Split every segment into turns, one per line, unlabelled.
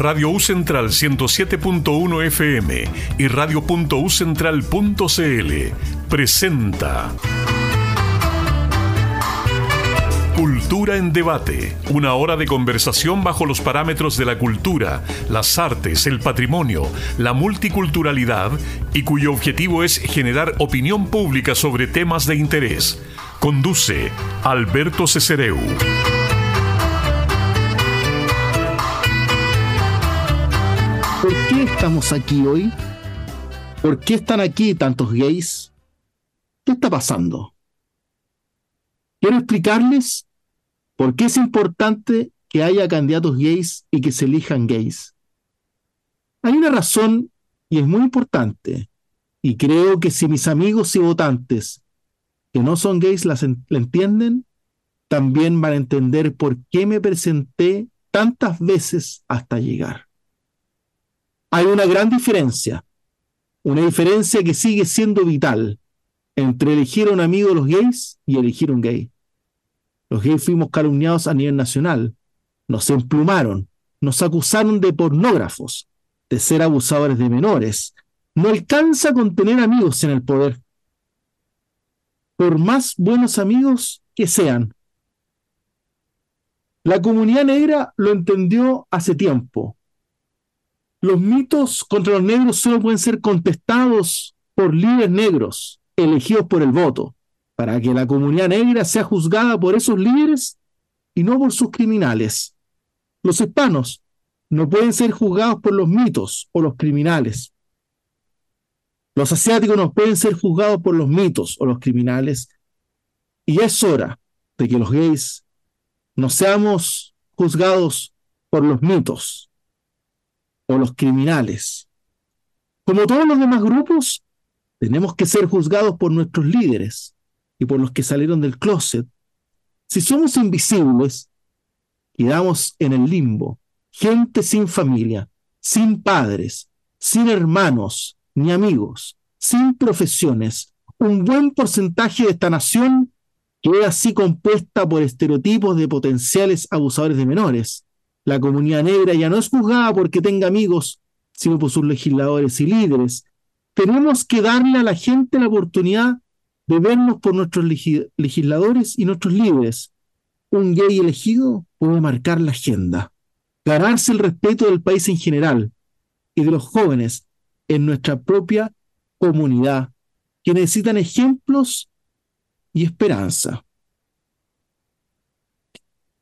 Radio U Central 107.1 FM y radio.ucentral.cl presenta Cultura en debate, una hora de conversación bajo los parámetros de la cultura, las artes, el patrimonio, la multiculturalidad y cuyo objetivo es generar opinión pública sobre temas de interés. Conduce Alberto Cesereu.
Qué estamos aquí hoy? ¿Por qué están aquí tantos gays? ¿Qué está pasando? Quiero explicarles por qué es importante que haya candidatos gays y que se elijan gays. Hay una razón y es muy importante. Y creo que si mis amigos y votantes que no son gays la entienden, también van a entender por qué me presenté tantas veces hasta llegar hay una gran diferencia, una diferencia que sigue siendo vital entre elegir a un amigo de los gays y elegir un gay. Los gays fuimos calumniados a nivel nacional, nos emplumaron, nos acusaron de pornógrafos, de ser abusadores de menores. No alcanza con tener amigos en el poder. Por más buenos amigos que sean. La comunidad negra lo entendió hace tiempo los mitos contra los negros solo pueden ser contestados por líderes negros elegidos por el voto, para que la comunidad negra sea juzgada por esos líderes y no por sus criminales. Los hispanos no pueden ser juzgados por los mitos o los criminales. Los asiáticos no pueden ser juzgados por los mitos o los criminales. Y es hora de que los gays no seamos juzgados por los mitos, o los criminales. Como todos los demás grupos, tenemos que ser juzgados por nuestros líderes y por los que salieron del closet. Si somos invisibles, quedamos en el limbo, gente sin familia, sin padres, sin hermanos ni amigos, sin profesiones. Un buen porcentaje de esta nación queda así compuesta por estereotipos de potenciales abusadores de menores, la comunidad negra ya no es juzgada porque tenga amigos, sino por sus legisladores y líderes. Tenemos que darle a la gente la oportunidad de vernos por nuestros legisladores y nuestros líderes. Un gay elegido puede marcar la agenda, ganarse el respeto del país en general y de los jóvenes en nuestra propia comunidad, que necesitan ejemplos y esperanza.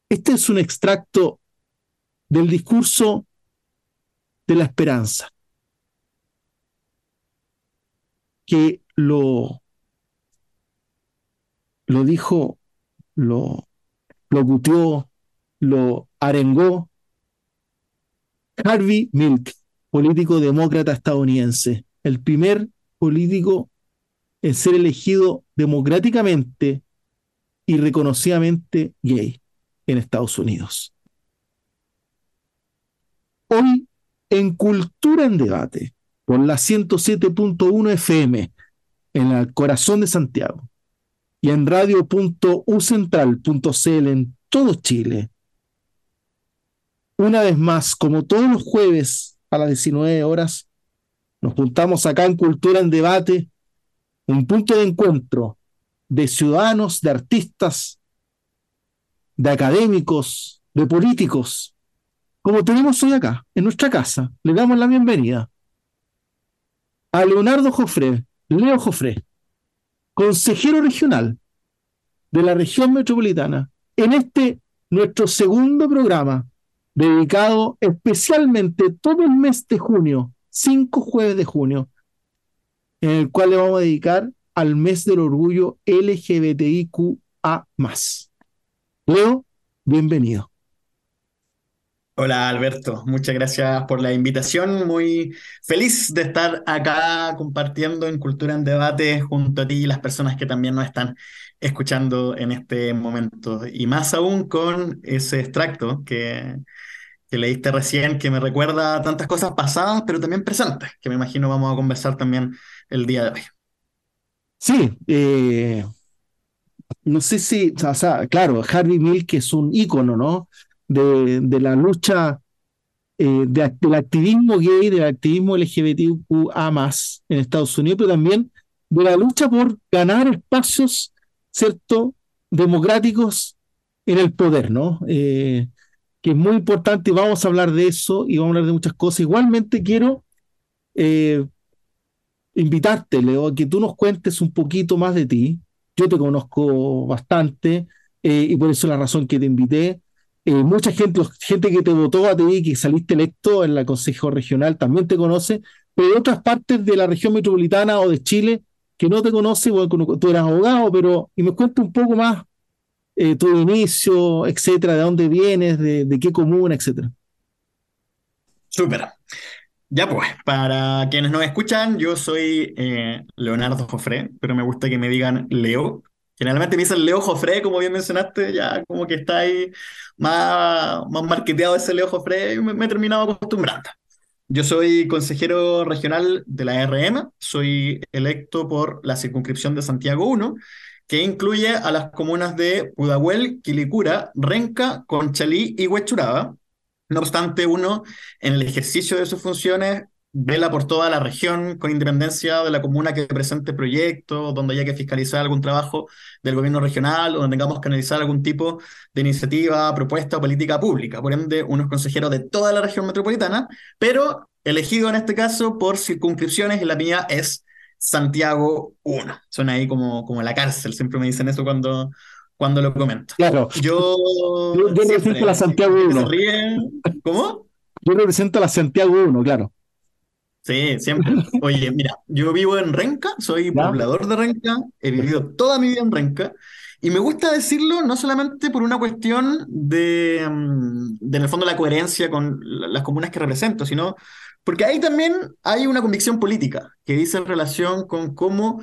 Este es un extracto del discurso de la esperanza, que lo, lo dijo, lo locutió, lo arengó Harvey Milk, político demócrata estadounidense, el primer político en ser elegido democráticamente y reconocidamente gay en Estados Unidos. Hoy en Cultura en Debate, por la 107.1 FM, en el corazón de Santiago, y en radio.ucentral.cl en todo Chile. Una vez más, como todos los jueves a las 19 horas, nos juntamos acá en Cultura en Debate, un punto de encuentro de ciudadanos, de artistas, de académicos, de políticos, como tenemos hoy acá, en nuestra casa. Le damos la bienvenida a Leonardo Jofré, Leo Jofré, consejero regional de la región metropolitana, en este nuestro segundo programa, dedicado especialmente todo el mes de junio, cinco jueves de junio, en el cual le vamos a dedicar al mes del orgullo LGBTIQA. Leo, bienvenido.
Hola Alberto, muchas gracias por la invitación. Muy feliz de estar acá compartiendo en Cultura en Debate junto a ti y las personas que también nos están escuchando en este momento. Y más aún con ese extracto que, leíste recién, que me recuerda tantas cosas pasadas, pero también presentes, que me imagino vamos a conversar también el día de hoy.
Sí, eh, no sé si, o sea, claro, Harvey Milk es un ícono, ¿no? De, la lucha eh, del activismo gay, del activismo LGBTQA en Estados Unidos, pero también de la lucha por ganar espacios, ¿cierto?, democráticos en el poder, ¿no? Eh, que es muy importante vamos a hablar de eso y vamos a hablar de muchas cosas. Igualmente quiero eh, invitarte, Leo, a que tú nos cuentes un poquito más de ti. Yo te conozco bastante y por eso es la razón que te invité. Eh, mucha gente, gente que te votó a ti, que saliste electo en el Consejo Regional, también te conoce, pero de otras partes de la región metropolitana o de Chile que no te conoce, bueno, tú eras abogado, pero y me cuenta un poco más eh, tu inicio, etcétera, de dónde vienes, de, qué comuna, etcétera.
Súper. Ya pues, para quienes nos escuchan, yo soy eh, Leonardo Jofré, pero me gusta que me digan Leo, Generalmente me dicen Leo Jofre, como bien mencionaste, ya como que está ahí más, más marketeado ese Leo Jofre y me, he terminado acostumbrando. Yo soy consejero regional de la RM, soy electo por la circunscripción de Santiago 1, que incluye a las comunas de Pudahuel, Quilicura, Renca, Conchalí y Huechuraba. No obstante, uno, en el ejercicio de sus funciones, vela por toda la región con independencia de la comuna que presente proyectos, donde haya que fiscalizar algún trabajo del gobierno regional, o donde tengamos que analizar algún tipo de iniciativa, propuesta o política pública. Por ende, uno es consejero de toda la región metropolitana, pero elegido en este caso por circunscripciones y la mía es Santiago 1. Suena ahí como, como la cárcel, siempre me dicen eso cuando, cuando lo comento.
Claro.
Yo,
yo, represento a la Santiago 1.
¿Cómo?
Yo represento a la Santiago 1, claro.
Sí, siempre. Oye, mira, yo vivo en Renca, soy poblador de Renca, he vivido toda mi vida en Renca, y me gusta decirlo no solamente por una cuestión de, mm, de en el fondo, la coherencia con las comunas que represento, sino porque ahí también hay una convicción política que dice en relación con cómo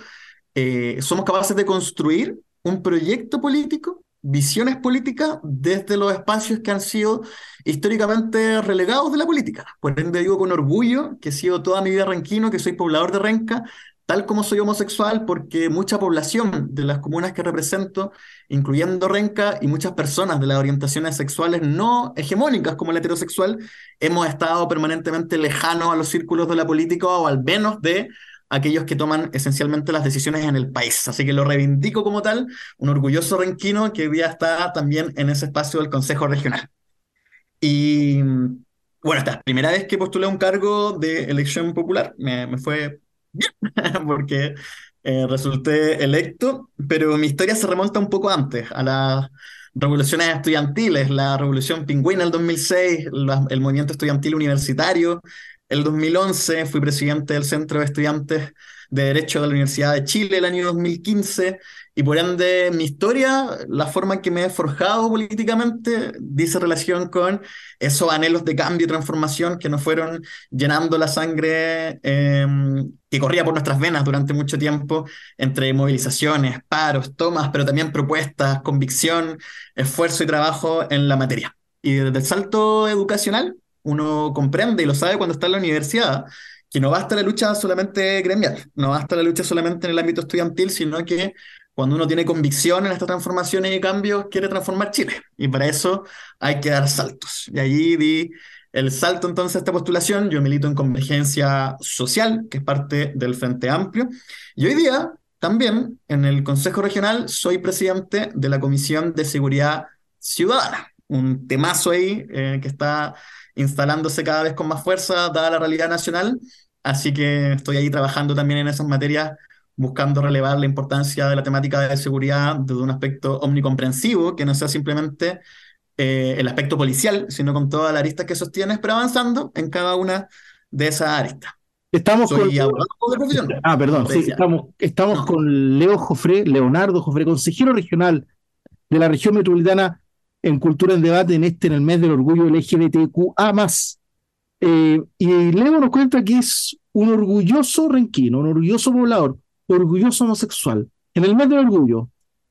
eh, somos capaces de construir un proyecto político visiones políticas desde los espacios que han sido históricamente relegados de la política. Por ende digo con orgullo que he sido toda mi vida renquino, que soy poblador de Renca, tal como soy homosexual, porque mucha población de las comunas que represento, incluyendo Renca, y muchas personas de las orientaciones sexuales no hegemónicas como el heterosexual, hemos estado permanentemente lejanos a los círculos de la política o al menos de aquellos que toman esencialmente las decisiones en el país. Así que lo reivindico como tal, un orgulloso renquino que hoy día está también en ese espacio del Consejo Regional. Y bueno, esta primera vez que postulé un cargo de elección popular, me, fue bien, porque eh, resulté electo, pero mi historia se remonta un poco antes, a las revoluciones estudiantiles, la revolución pingüina del 2006, el movimiento estudiantil universitario, el 2011 fui presidente del Centro de Estudiantes de Derecho de la Universidad de Chile el año 2015 y por ende mi historia, la forma en que me he forjado políticamente, dice relación con esos anhelos de cambio y transformación que nos fueron llenando la sangre em, que corría por nuestras venas durante mucho tiempo entre movilizaciones, paros, tomas, pero también propuestas, convicción, esfuerzo y trabajo en la materia. Y desde el salto educacional, uno comprende y lo sabe cuando está en la universidad, que no basta la lucha solamente gremial, no basta la lucha solamente en el ámbito estudiantil, sino que cuando uno tiene convicción en estas transformaciones y cambios, quiere transformar Chile. Y para eso hay que dar saltos. Y allí di el salto entonces a esta postulación. Yo milito en Convergencia Social, que es parte del Frente Amplio. Y hoy día también en el Consejo Regional soy presidente de la Comisión de Seguridad Ciudadana. Un temazo ahí eh, que está instalándose cada vez con más fuerza, dada la realidad nacional. Así que estoy ahí trabajando también en esas materias, buscando relevar la importancia de la temática de seguridad desde un aspecto omnicomprensivo, que no sea simplemente eh, el aspecto policial, sino con toda la arista que sostienes, pero avanzando en cada una de esas aristas.
Estamos con... Ah, perdón, sí, estamos, estamos con Leo Jofré, Leonardo Jofré, consejero regional de la región metropolitana en Cultura en Debate en este, en el mes del orgullo LGBTQA. Eh, y Leo nos cuenta que es un orgulloso renquino, un orgulloso poblador, orgulloso homosexual, en el mes del orgullo.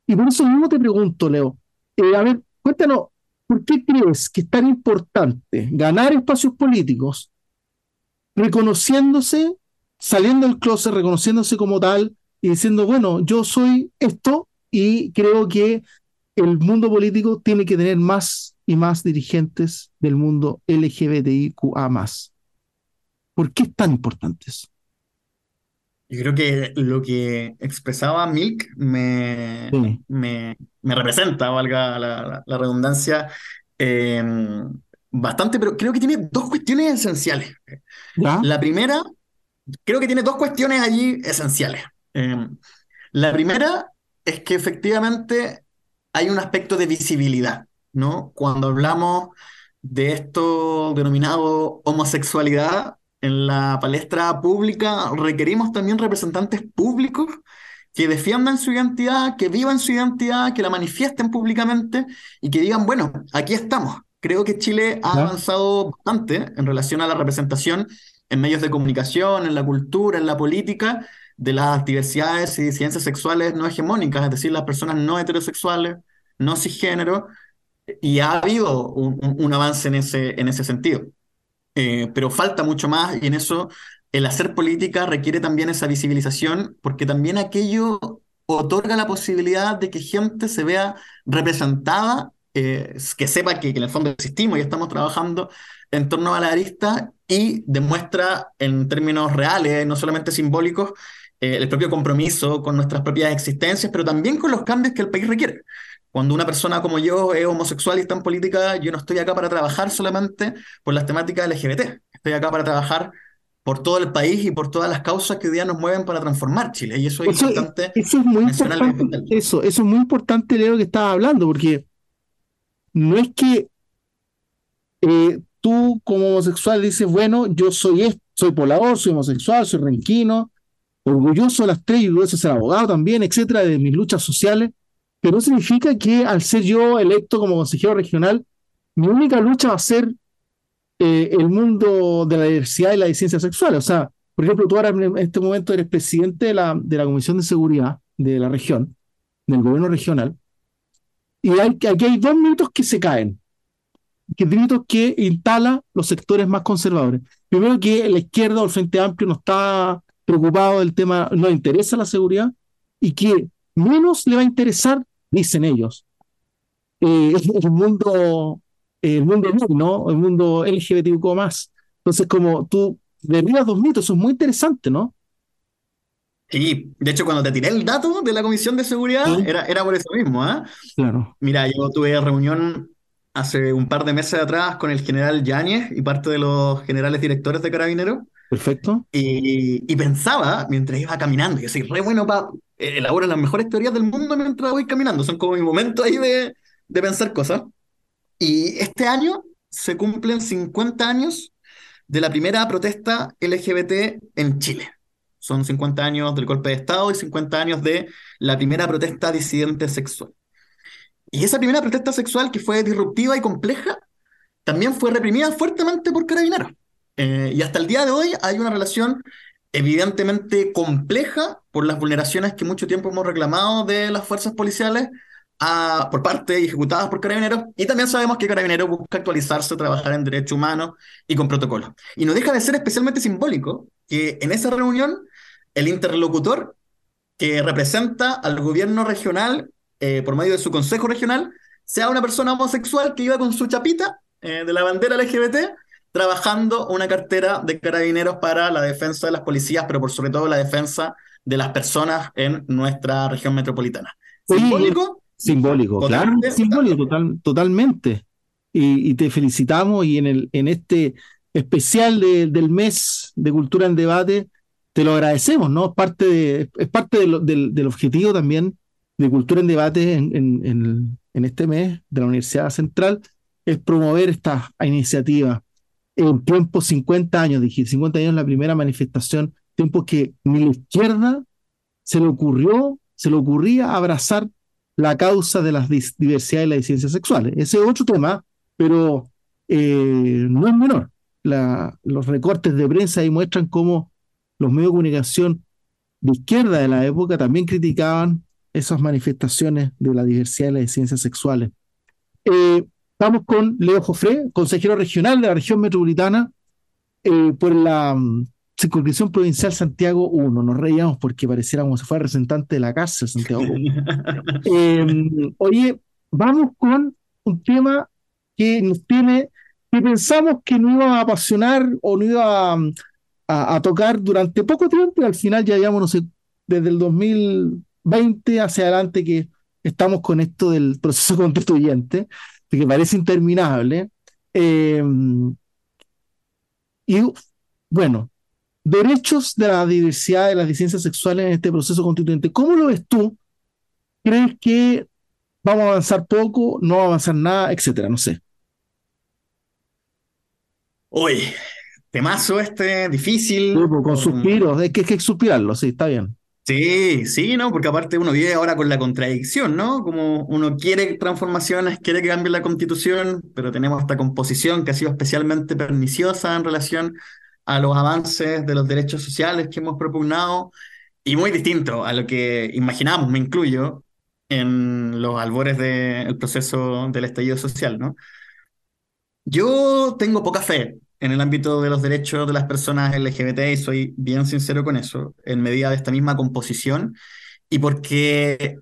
Y por eso mismo te pregunto, Leo, eh, a ver, cuéntanos, ¿por qué crees que es tan importante ganar espacios políticos reconociéndose, saliendo del closet, reconociéndose como tal y diciendo, bueno, yo soy esto y creo que el mundo político tiene que tener más y más dirigentes del mundo LGBTIQA. ¿Por qué es tan importante eso?
Yo creo que lo que expresaba Milk me, me, me representa, valga la, la, redundancia, em, bastante, pero creo que tiene dos cuestiones esenciales. La primera, creo que tiene dos cuestiones allí esenciales. Em, la primera es que efectivamente hay un aspecto de visibilidad, ¿no? Cuando hablamos de esto denominado homosexualidad, en la palestra pública requerimos también representantes públicos que defiendan su identidad, que vivan su identidad, que la manifiesten públicamente y que digan, bueno, aquí estamos. Creo que Chile ha avanzado bastante en relación a la representación en medios de comunicación, en la cultura, en la política, de las diversidades y ciencias sexuales no hegemónicas, es decir, las personas no heterosexuales, no cisgénero, y ha habido un, un avance en ese, en ese sentido. Eh, pero falta mucho más y en eso el hacer política requiere también esa visibilización, porque también aquello otorga la posibilidad de que gente se vea representada, eh, que sepa que, en el fondo existimos y estamos trabajando en torno a la arista y demuestra en términos reales, no solamente simbólicos, eh, el propio compromiso con nuestras propias existencias, pero también con los cambios que el país requiere. Cuando una persona como yo es homosexual y está en política, yo no estoy acá para trabajar solamente por las temáticas LGBT. Estoy acá para trabajar por todo el país y por todas las causas que hoy día nos mueven para transformar Chile. Y eso es importante.
Eso es muy importante. Eso, eso es muy importante, Leo, que estaba hablando, porque no es que eh, tú como homosexual dices, bueno, yo soy soy polador, soy homosexual, soy renquino, orgulloso de las tres y orgulloso de ser abogado también, etcétera, de mis luchas sociales pero significa que al ser yo electo como consejero regional, mi única lucha va a ser eh, el mundo de la diversidad y la disidencia sexual. O sea, por ejemplo, tú ahora en este momento eres presidente de la, de la Comisión de Seguridad de la región, del gobierno regional, y aquí hay dos mitos que se caen, que mitos que instala los sectores más conservadores. Primero que la izquierda o el Frente Amplio no está preocupado del tema, no le interesa la seguridad, y que menos le va a interesar dicen ellos, eh, el mundo, el mundo ¿no? El mundo LGBTQ más. Entonces, como tú derribas dos mitos, eso es muy interesante, ¿no?
Sí, de hecho, cuando te tiré el dato de la Comisión de Seguridad, era, era por eso mismo, ¿ah?
Claro.
Mira, yo tuve reunión hace un par de meses atrás con el general Yáñez y parte de los generales directores de Carabineros.
Perfecto.
Y, pensaba, mientras iba caminando, yo soy re bueno para eh, elaboran las mejores teorías del mundo mientras voy caminando. Son como mi momento ahí de, de pensar cosas. Y este año se cumplen 50 años de la primera protesta LGBT en Chile. Son 50 años del golpe de Estado y 50 años de la primera protesta disidente sexual. Y esa primera protesta sexual, que fue disruptiva y compleja, también fue reprimida fuertemente por carabineros. Eh, y hasta el día de hoy hay una relación evidentemente compleja por las vulneraciones que mucho tiempo hemos reclamado de las fuerzas policiales a, por parte y ejecutadas por carabineros. Y también sabemos que carabineros busca actualizarse, trabajar en derechos humanos y con protocolos. Y no deja de ser especialmente simbólico que en esa reunión el interlocutor que representa al gobierno regional eh, por medio de su consejo regional sea una persona homosexual que iba con su chapita eh, de la bandera LGBT trabajando una cartera de carabineros para la defensa de las policías, pero por sobre todo la defensa de las personas en nuestra región metropolitana.
¿Simbólico? Simbólico, claro, simbólico, totalmente. Y, te felicitamos y en, el, en este especial del mes de Cultura en Debate, te lo agradecemos, ¿no? Es parte, de, es parte del, objetivo también de Cultura en Debate en, en, en, este mes de la Universidad Central, es promover esta iniciativa en tiempo 50 años, dije, 50 años la primera manifestación, tiempo que ni la izquierda se le ocurrió, se le ocurría abrazar la causa de las diversidades y las disidencias sexuales. Ese es otro tema, pero eh, no es menor. Los recortes de prensa ahí muestran cómo los medios de comunicación de izquierda de la época también criticaban esas manifestaciones de la diversidad y las disidencias sexuales. Eh, Estamos con Leo Jofré, consejero regional de la región metropolitana eh, por la um, circunscripción provincial Santiago 1. Nos reíamos porque pareciera como si fuera representante de la cárcel Santiago 1. Em, oye, vamos con un tema que nos tiene, que pensamos que no iba a apasionar o no iba a, tocar durante poco tiempo y al final ya llevamos, no sé, desde el 2020 hacia adelante que estamos con esto del proceso constituyente, que parece interminable. Eh, y bueno, derechos de la diversidad de las disidencias sexuales en este proceso constituyente. ¿Cómo lo ves tú? ¿Crees que vamos a avanzar poco, no va a avanzar nada, etcétera? No sé.
Oye, temazo este, difícil.
Pues, con suspiros, es que hay que suspirarlo, sí, está bien.
Sí, sí, ¿no? Porque aparte uno vive ahora con la contradicción, ¿no? Como uno quiere transformaciones, quiere que cambie la constitución, pero tenemos esta composición que ha sido especialmente perniciosa en relación a los avances de los derechos sociales que hemos propugnado y muy distinto a lo que imaginamos, me incluyo, en los albores del proceso del estallido social, ¿no? Yo tengo poca fe en el ámbito de los derechos de las personas LGBT y soy bien sincero con eso, en medida de esta misma composición y porque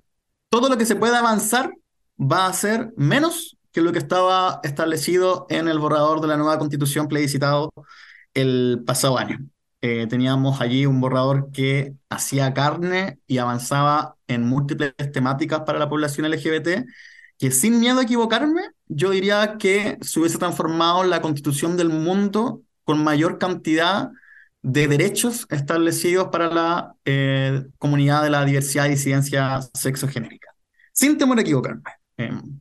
todo lo que se pueda avanzar va a ser menos que lo que estaba establecido en el borrador de la nueva constitución plebiscitado el pasado año. Eh, teníamos allí un borrador que hacía carne y avanzaba en múltiples temáticas para la población LGBT, que sin miedo a equivocarme, yo diría que se hubiese transformado la constitución del mundo con mayor cantidad de derechos establecidos para la eh, comunidad de la diversidad y disidencia sexogenérica. Sin temor a equivocarme. Em,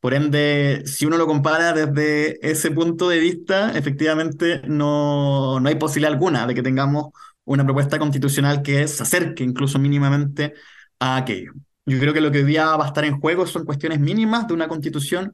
por ende, si uno lo compara desde ese punto de vista, efectivamente no, no hay posibilidad alguna de que tengamos una propuesta constitucional que se acerque incluso mínimamente a aquello. Yo creo que lo que hoy día va a estar en juego son cuestiones mínimas de una constitución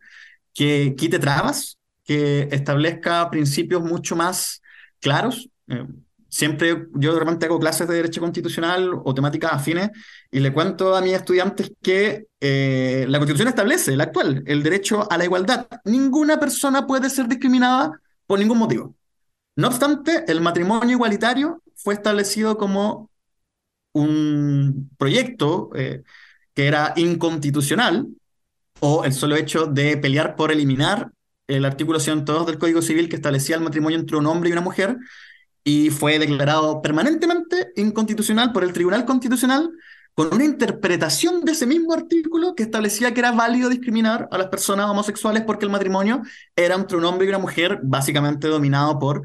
que quite trabas, que establezca principios mucho más claros. Eh, siempre yo de hago clases de derecho constitucional o temáticas afines y le cuento a mis estudiantes que eh, la constitución establece, la actual, el derecho a la igualdad. Ninguna persona puede ser discriminada por ningún motivo. No obstante, el matrimonio igualitario fue establecido como un proyecto eh, que era inconstitucional o el solo hecho de pelear por eliminar el artículo 102 del Código Civil que establecía el matrimonio entre un hombre y una mujer y fue declarado permanentemente inconstitucional por el Tribunal Constitucional con una interpretación de ese mismo artículo que establecía que era válido discriminar a las personas homosexuales porque el matrimonio era entre un hombre y una mujer, básicamente dominado por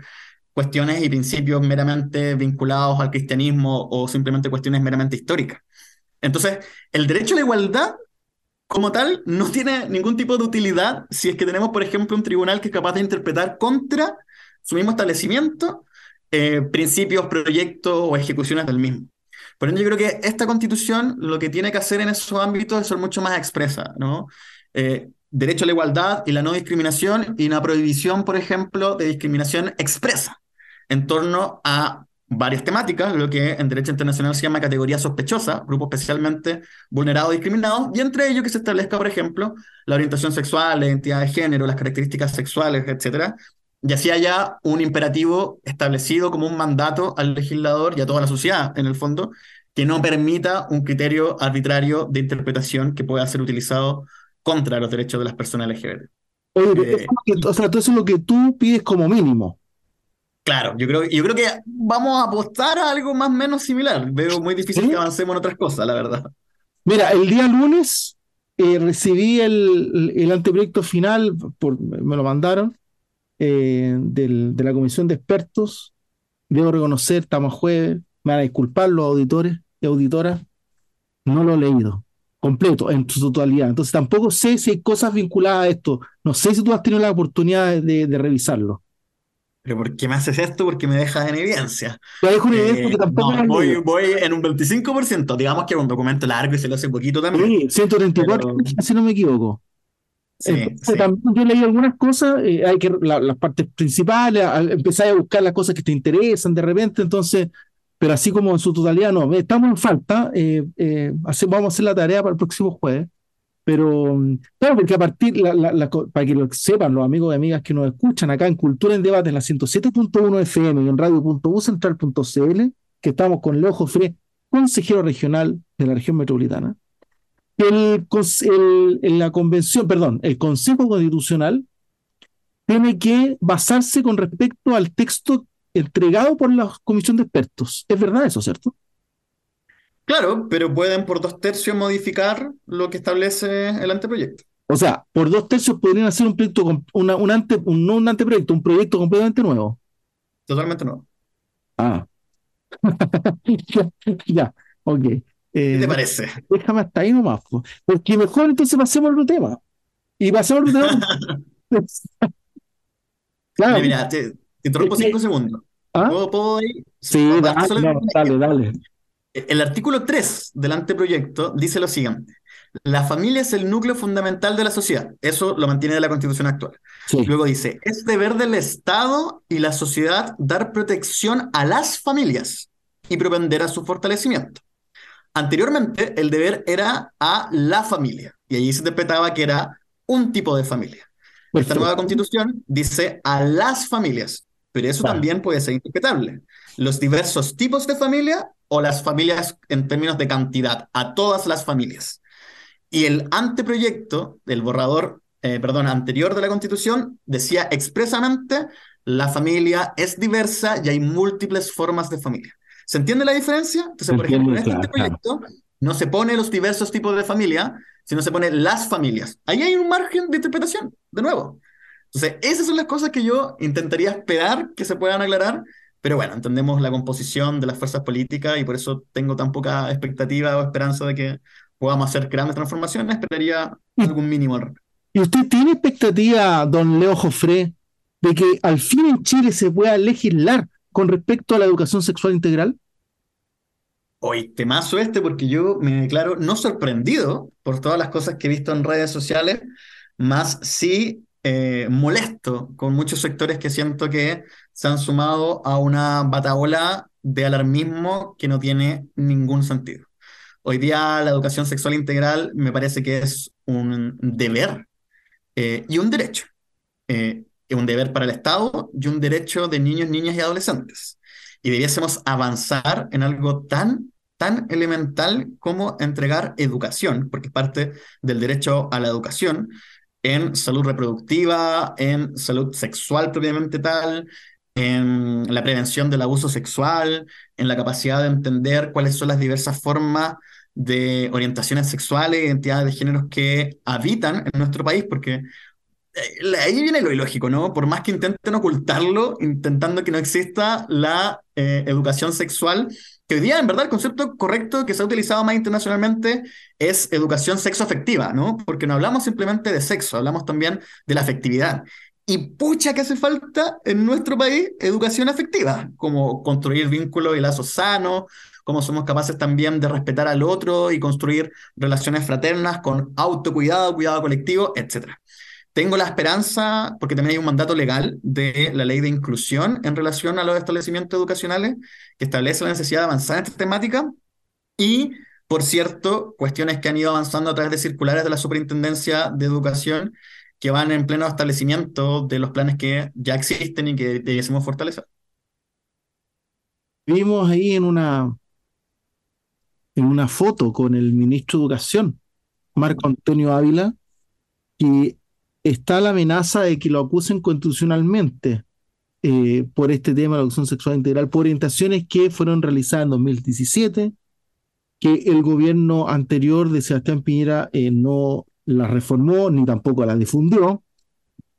cuestiones y principios meramente vinculados al cristianismo o simplemente cuestiones meramente históricas. Entonces, el derecho a la igualdad como tal no tiene ningún tipo de utilidad si es que tenemos, por ejemplo, un tribunal que es capaz de interpretar contra su mismo establecimiento eh, principios, proyectos o ejecuciones del mismo. Por ende, yo creo que esta constitución lo que tiene que hacer en esos ámbitos es ser mucho más expresa, ¿no? Eh, derecho a la igualdad y la no discriminación y una prohibición, por ejemplo, de discriminación expresa en torno a varias temáticas, lo que en derecho internacional se llama categoría sospechosa, grupos especialmente vulnerados y discriminados, y entre ellos que se establezca, por ejemplo, la orientación sexual, la identidad de género, las características sexuales, etcétera, y así haya un imperativo establecido como un mandato al legislador y a toda la sociedad, en el fondo, que no permita un criterio arbitrario de interpretación que pueda ser utilizado contra los derechos de las personas LGBT.
Oye, eh, o sea, eso es lo que tú pides como mínimo.
Claro, yo creo, yo creo que vamos a apostar a algo más o menos similar. Veo muy difícil que avancemos en otras cosas, la verdad.
Mira, el día lunes eh, recibí el, el, anteproyecto final, por, me lo mandaron, eh, del, de la comisión de expertos. Debo reconocer, estamos jueves, me van a disculpar los auditores y auditoras, no lo he leído completo, en su totalidad. Entonces tampoco sé si hay cosas vinculadas a esto. No sé si tú has tenido la oportunidad de, de revisarlo.
¿Pero por qué me haces esto? Porque me dejas en evidencia.
Te dejo en evidencia eh, tampoco.
voy, voy, en un 25%. Digamos que es un documento largo y se lo hace poquito también.
Sí, 134, si no me equivoco. Sí, También yo leí algunas cosas, eh, hay que las partes principales, empezar a buscar las cosas que te interesan de repente, entonces, pero así como en su totalidad, no, estamos en falta, eh, eh, vamos a hacer la tarea para el próximo jueves, pero claro, porque a partir, para que lo sepan los amigos y amigas que nos escuchan acá en Cultura en Debate en la 107.1 FM y en radio.ucentral.cl, que estamos con Leo Jofre, consejero regional de la región metropolitana, el, la convención, perdón, el Consejo Constitucional tiene que basarse con respecto al texto entregado por la comisión de expertos. Es verdad eso, ¿cierto?
Claro, pero pueden por dos tercios modificar lo que establece el anteproyecto.
O sea, por dos tercios podrían hacer un proyecto, una, un ante, no un anteproyecto, un proyecto completamente nuevo.
Totalmente nuevo.
Ah. ya, ok.
¿Qué te eh, parece?
Déjame hasta ahí nomás. Porque mejor entonces pasemos al otro tema. Y pasemos al otro tema.
claro. Mira, te, interrumpo cinco segundos.
¿Ah? ¿Puedo, ir? Sí, dale, dale, dale.
El artículo 3 del anteproyecto dice lo siguiente. La familia es el núcleo fundamental de la sociedad. Eso lo mantiene la constitución actual. Luego dice, es deber del Estado y la sociedad dar protección a las familias y propender a su fortalecimiento. Anteriormente, el deber era a la familia y allí se interpretaba que era un tipo de familia. Esta nueva constitución dice a las familias, pero eso también puede ser interpretable. Los diversos tipos de familia o las familias en términos de cantidad, a todas las familias. Y el anteproyecto, el borrador, eh, perdón, anterior de la Constitución, decía expresamente, la familia es diversa y hay múltiples formas de familia. ¿Se entiende la diferencia? Entonces, por ejemplo, en este anteproyecto no se pone los diversos tipos de familia, sino se pone las familias. Ahí hay un margen de interpretación, de nuevo. Entonces, esas son las cosas que yo intentaría esperar que se puedan aclarar pero bueno, entendemos la composición de las fuerzas políticas y por eso tengo tan poca expectativa o esperanza de que podamos hacer grandes transformaciones. Esperaría algún mínimo al
¿Y usted tiene expectativa, don Leo Jofré, de que al fin en Chile se pueda legislar con respecto a la educación sexual integral?
Hoy temazo este porque yo me declaro no sorprendido por todas las cosas que he visto en redes sociales, más sí eh, molesto con muchos sectores que siento que se han sumado a una bataola de alarmismo que no tiene ningún sentido. Hoy día la educación sexual integral me parece que es un deber eh, y un derecho. Eh, un deber para el Estado y un derecho de niños, niñas y adolescentes. Y debiésemos avanzar en algo tan, tan elemental como entregar educación, porque es parte del derecho a la educación, en salud reproductiva, en salud sexual propiamente tal, en la prevención del abuso sexual, en la capacidad de entender cuáles son las diversas formas de orientaciones sexuales, identidades de géneros que habitan en nuestro país, porque eh, ahí viene lo ilógico, ¿no? Por más que intenten ocultarlo, intentando que no exista la eh, educación sexual, que hoy día, en verdad, el concepto correcto que se ha utilizado más internacionalmente es educación sexoafectiva, ¿no? Porque no hablamos simplemente de sexo, hablamos también de la afectividad. Y pucha que hace falta en nuestro país educación afectiva, como construir vínculos y lazos sanos, cómo somos capaces también de respetar al otro y construir relaciones fraternas con autocuidado, cuidado colectivo, etc. Tengo la esperanza, porque también hay un mandato legal de la ley de inclusión en relación a los establecimientos educacionales, que establece la necesidad de avanzar en esta temática. Y, por cierto, cuestiones que han ido avanzando a través de circulares de la Superintendencia de Educación que van en pleno establecimiento de los planes que ya existen y que debiésemos fortalecer.
Vimos ahí en una, en una foto con el ministro de Educación, Marco Antonio Ávila, que está la amenaza de que lo acusen constitucionalmente eh, por este tema de la educación sexual integral, por orientaciones que fueron realizadas en 2017, que el gobierno anterior de Sebastián Piñera eh, no la reformó ni tampoco la difundió.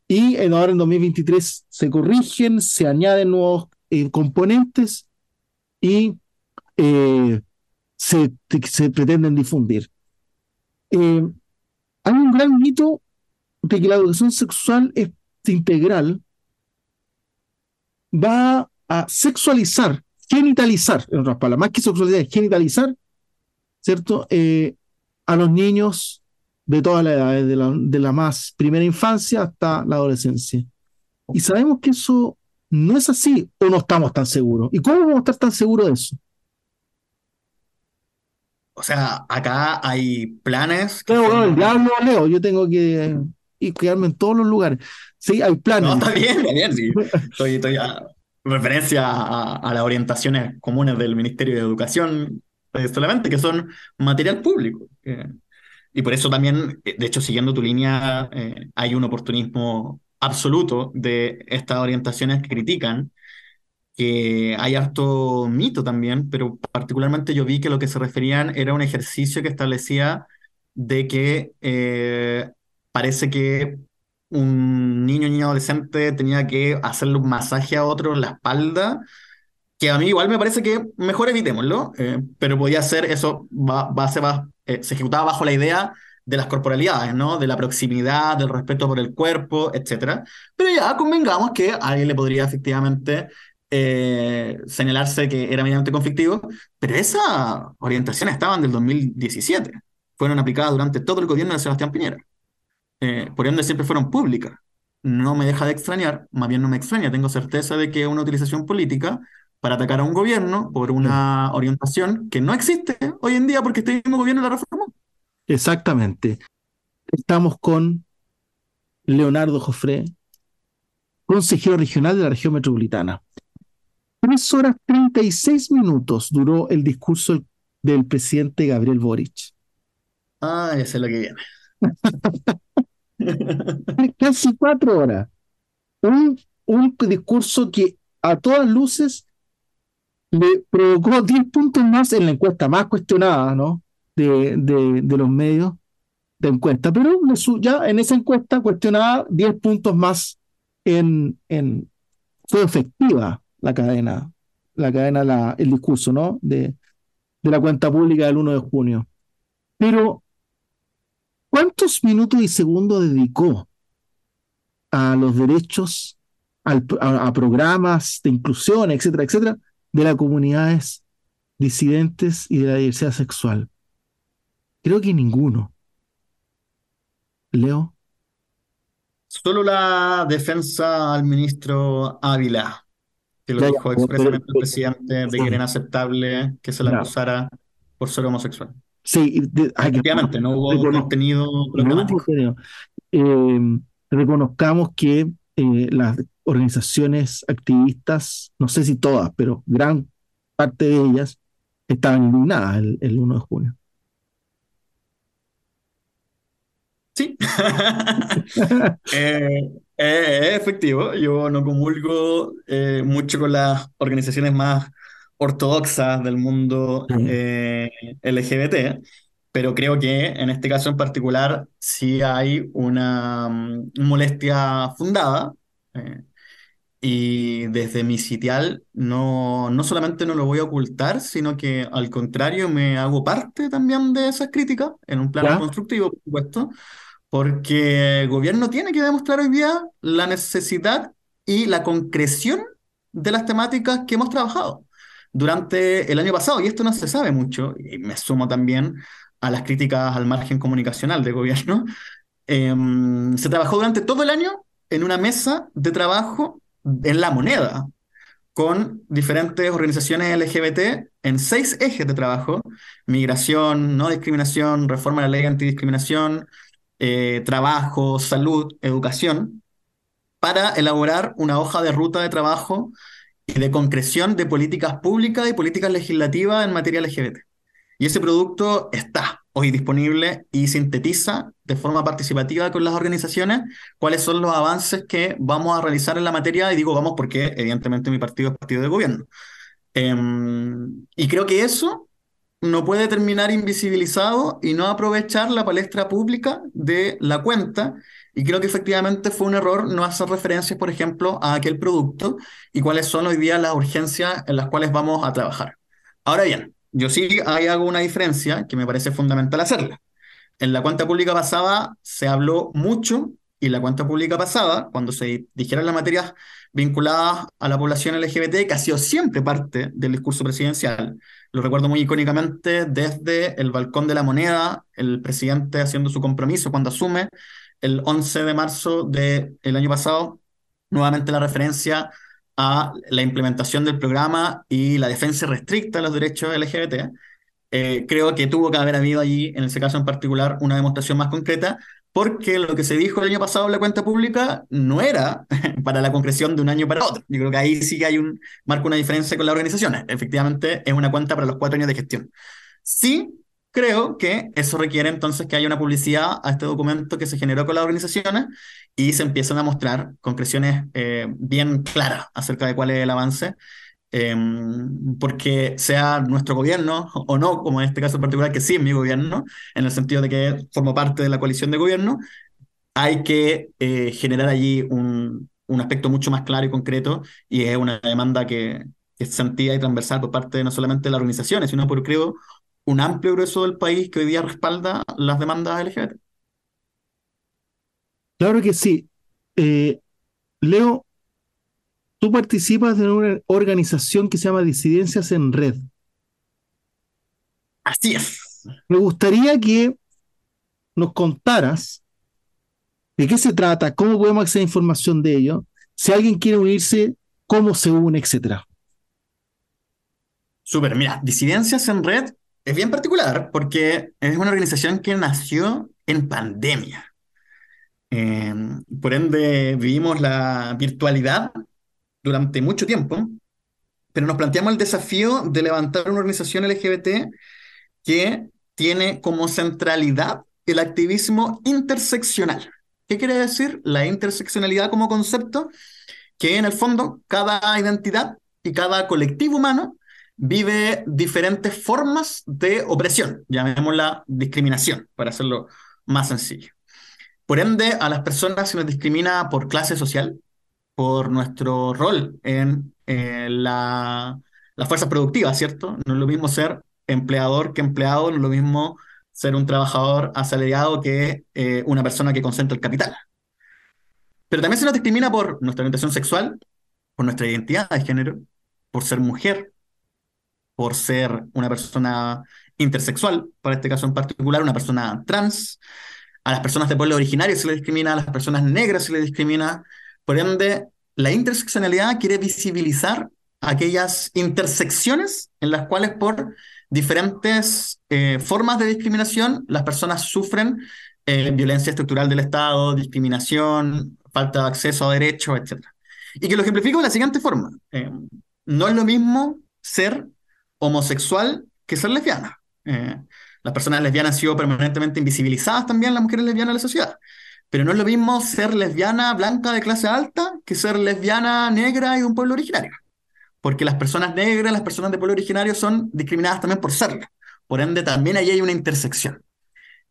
Y ahora en 2023 se corrigen, se añaden nuevos eh, componentes y se, se, pretenden difundir. Hay un gran mito de que la educación sexual es integral va a sexualizar, genitalizar, en otras palabras, más que sexualidad, genitalizar, ¿cierto? a los niños de todas las edades, de la, de la más primera infancia hasta la adolescencia. Y sabemos que eso no es así o no estamos tan seguros. ¿Y cómo vamos a estar tan seguros de eso?
O sea, acá hay planes.
Claro, el diablo, Leo, yo tengo que y quedarme en todos los lugares. Sí, hay planes.
No, está bien, está bien, sí. Estoy, estoy a referencia a, las orientaciones comunes del Ministerio de Educación, eh, solamente que son material público. Y por eso también, eh, de hecho, siguiendo tu línea, eh, hay un oportunismo absoluto de estas orientaciones que critican, que hay harto mito también, pero particularmente yo vi que lo que se referían era un ejercicio que establecía de que eh, parece que un niño o niño adolescente tenía que hacerle un masaje a otro en la espalda, que a mí igual me parece que mejor evitémoslo, eh, pero podía ser eso, va, eh, se ejecutaba bajo la idea de las corporalidades, ¿no? De la proximidad, del respeto por el cuerpo, etc. Pero ya convengamos que a alguien le podría efectivamente eh, señalarse que era medianamente conflictivo, pero esas orientaciones estaban del 2017, fueron aplicadas durante todo el gobierno de Sebastián Piñera. Eh, por ende siempre fueron públicas. No me deja de extrañar, más bien no me extraña, tengo certeza de que es una utilización política para atacar a un gobierno por una orientación que no existe hoy en día porque este mismo gobierno la reformó.
Exactamente. Estamos con Leonardo Jofré, consejero regional de la región metropolitana. Tres horas treinta y seis minutos duró el discurso del presidente Gabriel Boric.
Ah, ya sé lo que viene.
Casi cuatro horas. Un, un discurso que a todas luces le provocó 10 puntos más en la encuesta más cuestionada ¿no? de, de, los medios de encuesta, pero ya en esa encuesta cuestionada 10 puntos más en, en fue efectiva la cadena, la cadena, el discurso ¿no? de, de la cuenta pública del 1 de junio. Pero ¿Cuántos minutos y segundos dedicó a los derechos, a, programas de inclusión, etcétera, etcétera, de las comunidades disidentes y de la diversidad sexual? Creo que ninguno. Leo.
Solo la defensa al ministro Ávila, que lo dijo expresamente el presidente de que era inaceptable que se le acusara por ser homosexual.
Sí,
efectivamente, no hubo contenido
em, reconozcamos que eh, las organizaciones activistas, no sé si todas, pero gran parte de ellas estaban indignadas el, el 1 de junio.
Sí, eh, eh, es efectivo. Yo no comulgo mucho con las organizaciones más ortodoxas del mundo eh, LGBT, pero creo que en este caso en particular sí hay una mm, molestia fundada. Eh, y desde mi sitial no, no solamente no lo voy a ocultar, sino que al contrario me hago parte también de esas críticas, en un plano constructivo, por supuesto, porque el gobierno tiene que demostrar hoy día la necesidad y la concreción de las temáticas que hemos trabajado durante el año pasado, y esto no se sabe mucho, y me sumo también a las críticas al margen comunicacional del gobierno, em, se trabajó durante todo el año en una mesa de trabajo en la moneda, con diferentes organizaciones LGBT en seis ejes de trabajo, migración, no discriminación, reforma de la ley antidiscriminación, eh, trabajo, salud, educación, para elaborar una hoja de ruta de trabajo y de concreción de políticas públicas y políticas legislativas en materia LGBT. Y ese producto está hoy disponible y sintetiza de forma participativa con las organizaciones cuáles son los avances que vamos a realizar en la materia. Y digo vamos porque evidentemente mi partido es partido de gobierno. Em, y creo que eso no puede terminar invisibilizado y no aprovechar la palestra pública de la cuenta y creo que efectivamente fue un error no hacer referencias, por ejemplo, a aquel producto y cuáles son hoy día las urgencias en las cuales vamos a trabajar. Ahora bien, yo sí hay hago una diferencia que me parece fundamental hacerla. En la cuenta pública pasada se habló mucho y la cuenta pública pasada, cuando se dijeron las materias vinculadas a la población LGBT, que ha sido siempre parte del discurso presidencial, lo recuerdo muy icónicamente desde el balcón de la moneda, el presidente haciendo su compromiso cuando asume el 11 de marzo del año pasado, nuevamente la referencia a la implementación del programa y la defensa restricta de los derechos LGBT. Eh, creo que tuvo que haber habido allí, en ese caso en particular, una demostración más concreta, porque lo que se dijo el año pasado en la cuenta pública no era para la concreción de un año para otro. Yo creo que ahí sí que hay un, marca una diferencia con las organizaciones. Efectivamente, es una cuenta para los cuatro años de gestión. Sí, creo que eso requiere entonces que haya una publicidad a este documento que se generó con las organizaciones y se empiezan a mostrar concreciones eh, bien claras acerca de cuál es el avance, em, porque sea nuestro gobierno o no, como en este caso en particular, que sí es mi gobierno, en el sentido de que formo parte de la coalición de gobierno, hay que eh, generar allí un, un aspecto mucho más claro y concreto y es una demanda que, es sentida y transversal por parte no solamente de las organizaciones, sino por, creo, un amplio grueso del país que hoy día respalda las demandas LGBT.
Claro que sí. Eh, Leo, tú participas de una organización que se llama Disidencias en Red.
Así es.
Me gustaría que nos contaras de qué se trata, cómo podemos acceder a información de ello, si alguien quiere unirse, cómo se une, etcétera.
Súper, mira, Disidencias en Red es bien particular porque es una organización que nació en pandemia. Em, por ende, vivimos la virtualidad durante mucho tiempo, pero nos planteamos el desafío de levantar una organización LGBT que tiene como centralidad el activismo interseccional. ¿Qué quiere decir la interseccionalidad como concepto? Que en el fondo cada identidad y cada colectivo humano vive diferentes formas de opresión, llamémosla discriminación, para hacerlo más sencillo. Por ende, a las personas se nos discrimina por clase social, por nuestro rol en eh, la, las fuerzas productivas, ¿cierto? No es lo mismo ser empleador que empleado, no es lo mismo ser un trabajador asalariado que eh, una persona que concentra el capital. Pero también se nos discrimina por nuestra orientación sexual, por nuestra identidad de género, por ser mujer, por ser una persona intersexual, para este caso en particular, una persona trans. A las personas de pueblo originario se les discrimina, a las personas negras se les discrimina. Por ende, la interseccionalidad quiere visibilizar aquellas intersecciones en las cuales por diferentes eh, formas de discriminación, las personas sufren eh, violencia estructural del Estado, discriminación, falta de acceso a derechos, etc. Y que lo ejemplifico de la siguiente forma. Eh, no es lo mismo ser homosexual que ser lesbiana. las personas lesbianas han sido permanentemente invisibilizadas también, las mujeres lesbianas de la sociedad. Pero no es lo mismo ser lesbiana blanca de clase alta que ser lesbiana negra y un pueblo originario porque las personas negras, las personas de pueblo originario son discriminadas también por serlo. Por ende, también ahí hay una intersección.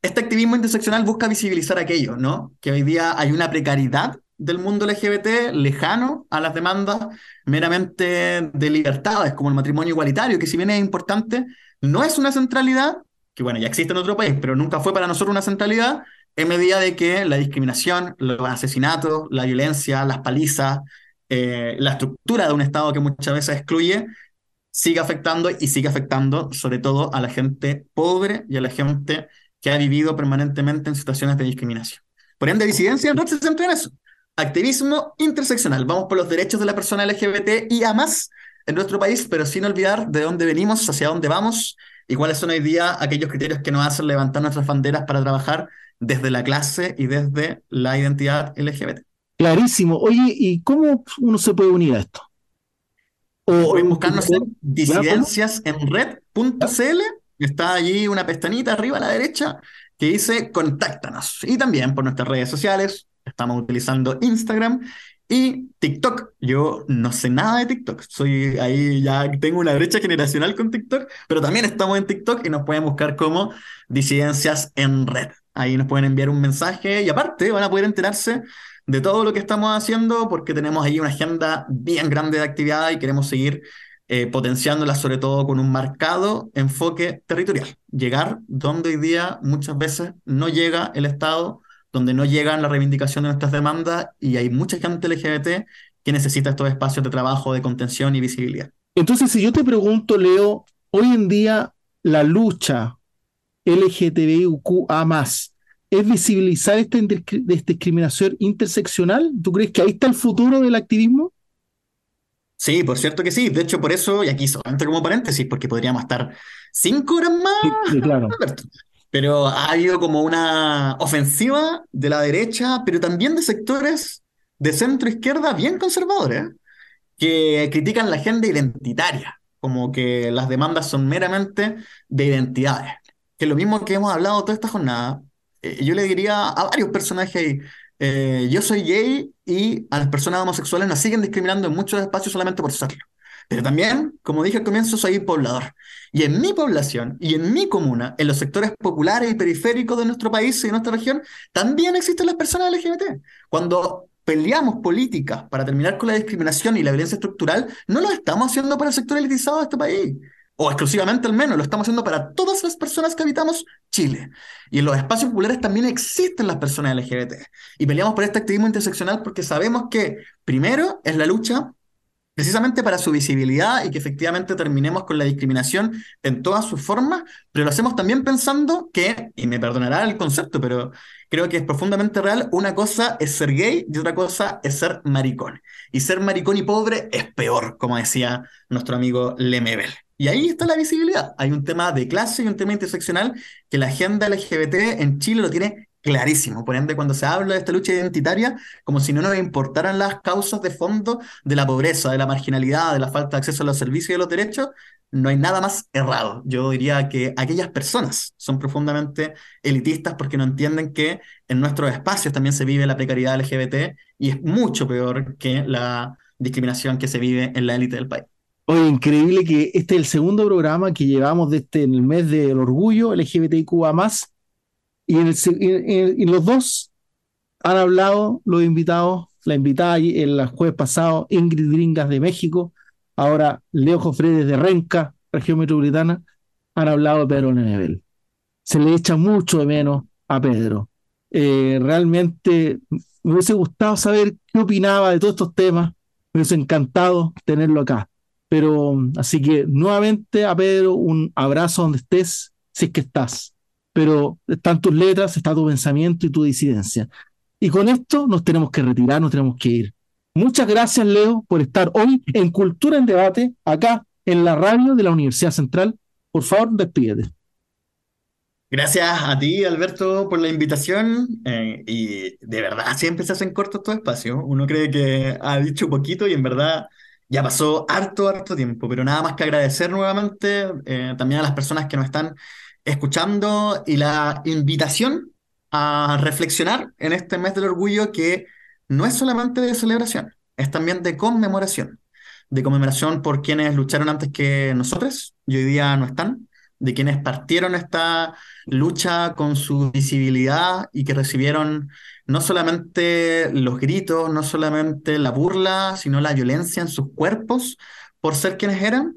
Este activismo interseccional busca visibilizar aquello, ¿no? Que hoy día hay una precariedad del mundo LGBT lejano a las demandas meramente de libertades, como el matrimonio igualitario, que si bien es importante, no es una centralidad, que bueno, ya existe en otro país, pero nunca fue para nosotros una centralidad, en medida de que la discriminación, los asesinatos, la violencia, las palizas, eh, la estructura de un Estado que muchas veces excluye sigue afectando y sigue afectando sobre todo a la gente pobre y a la gente que ha vivido permanentemente en situaciones de discriminación. Por ende, disidencia no se centra en eso. Activismo interseccional. Vamos por los derechos de la persona LGBT y a más en nuestro país, pero sin olvidar de dónde venimos, hacia dónde vamos y cuáles son hoy día aquellos criterios que nos hacen levantar nuestras banderas para trabajar desde la clase y desde la identidad LGBT.
Clarísimo. Oye, ¿y cómo uno se puede unir a esto?
O, Pueden buscarnos en disidenciasenred.cl. Está allí una pestañita arriba a la derecha que dice contáctanos. Y también por nuestras redes sociales. Estamos utilizando Instagram y TikTok. Yo no sé nada de TikTok. Soy ahí, ya tengo una brecha generacional con TikTok, pero también estamos en TikTok y nos pueden buscar como Disidencias en Red. Ahí nos pueden enviar un mensaje y aparte van a poder enterarse de todo lo que estamos haciendo porque tenemos ahí una agenda bien grande de actividad y queremos seguir eh, potenciándola sobre todo con un marcado enfoque territorial. Llegar donde hoy día muchas veces no llega el Estado, donde no llegan la reivindicación de nuestras demandas y hay mucha gente LGBT que necesita estos espacios de trabajo, de contención y visibilidad.
Entonces, si yo te pregunto, Leo, hoy en día la lucha LGTBIQA es visibilizar esta, discriminación interseccional? ¿Tú crees que ahí está el futuro del activismo?
Sí, por cierto que sí. De hecho, por eso, y aquí solamente como paréntesis, porque podríamos estar cinco horas más. claro. Pero ha habido como una ofensiva de la derecha, pero también de sectores de centro izquierda bien conservadores, que critican la agenda identitaria, como que las demandas son meramente de identidades. que lo mismo que hemos hablado toda esta jornada, eh, yo le diría a varios personajes eh, yo soy gay y a las personas homosexuales nos siguen discriminando en muchos espacios solamente por serlo. Pero también, como dije al comienzo, soy poblador. Y en mi población y en mi comuna, en los sectores populares y periféricos de nuestro país y de nuestra región, también existen las personas LGBT. Cuando peleamos políticas para terminar con la discriminación y la violencia estructural, no lo estamos haciendo para el sector elitizado de este país o exclusivamente al menos, lo estamos haciendo para todas las personas que habitamos Chile. Y en los espacios populares también existen las personas LGBT. Y peleamos por este activismo interseccional porque sabemos que, primero, es la lucha precisamente para su visibilidad y que efectivamente terminemos con la discriminación en todas sus formas, pero lo hacemos también pensando que, y me perdonará el concepto, pero creo que es profundamente real, una cosa es ser gay y otra cosa es ser maricón. Y ser maricón y pobre es peor, como decía nuestro amigo Lemebel. Y ahí está la visibilidad. Hay un tema de clase y un tema interseccional que la agenda LGBT en Chile lo tiene clarísimo. Por ende, cuando se habla de esta lucha identitaria, como si no nos importaran las causas de fondo de la pobreza, de la marginalidad, de la falta de acceso a los servicios y a los derechos, no hay nada más errado. Yo diría que aquellas personas son profundamente elitistas porque no entienden que en nuestros espacios también se vive la precariedad LGBT y es mucho peor que la discriminación que se vive en la élite del país.
Oye, increíble que este es el segundo programa que llevamos de este, el mes del orgullo LGBTIQA+, y en, el, los dos han hablado los invitados, la invitada el jueves pasado, Ingrid Gringas de México, ahora Leo Jofre desde Renca, región metropolitana, han hablado de Pedro Nenebel. Se le echa mucho de menos a Pedro. Eh, realmente me hubiese gustado saber qué opinaba de todos estos temas, me hubiese encantado tenerlo acá pero así que nuevamente a Pedro, un abrazo donde estés, si es que estás. Pero están tus letras, está tu pensamiento y tu disidencia. Y con esto nos tenemos que retirar, nos tenemos que ir. Muchas gracias, Leo, por estar hoy en Cultura en Debate, acá en la radio de la Universidad Central. Por favor, despídete.
Gracias a ti, Alberto, por la invitación. Eh, y de verdad, siempre se hacen cortos estos espacios. Uno cree que ha dicho poquito y en verdad ya pasó harto, harto tiempo, pero nada más que agradecer nuevamente eh, también a las personas que nos están escuchando y la invitación a reflexionar en este mes del orgullo que no es solamente de celebración, es también de conmemoración. De conmemoración por quienes lucharon antes que nosotros y hoy día no están, de quienes partieron esta lucha con su visibilidad y que recibieron no solamente los gritos, no solamente la burla, sino la violencia en sus cuerpos por ser quienes eran,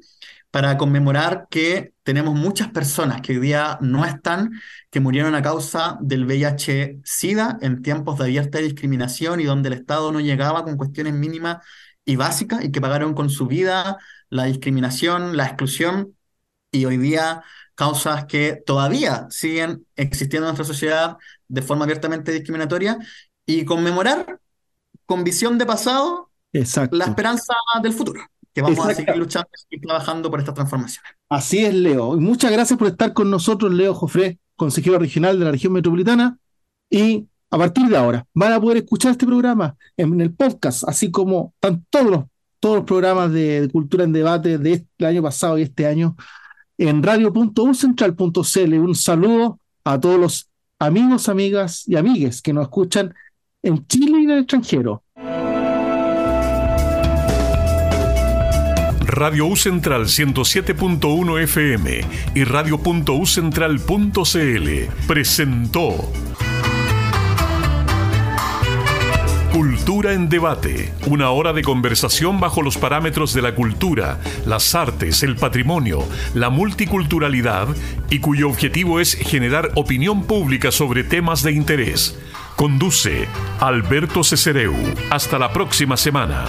para conmemorar que tenemos muchas personas que hoy día no están, que murieron a causa del VIH-Sida en tiempos de abierta discriminación y donde el Estado no llegaba con cuestiones mínimas y básicas y que pagaron con su vida la discriminación, la exclusión y hoy día causas que todavía siguen existiendo en nuestra sociedad de forma abiertamente discriminatoria y conmemorar con visión de pasado la esperanza del futuro, que vamos a seguir luchando y trabajando por esta transformación.
Así es, Leo. Muchas gracias por estar con nosotros, Leo Jofré, consejero regional de la región metropolitana. Y a partir de ahora van a poder escuchar este programa en el podcast, así como están todos los, todos los programas de, de cultura en debate de este año pasado y este año en radio.ucentral.cl. Un saludo a todos los amigos, amigas y amigues que nos escuchan en Chile y en el extranjero.
Radio U Central 107.1 FM y radio.ucentral.cl presentó Cultura en debate, una hora de conversación bajo los parámetros de la cultura, las artes, el patrimonio, la multiculturalidad y cuyo objetivo es generar opinión pública sobre temas de interés. Conduce Alberto Cesereu. Hasta la próxima semana.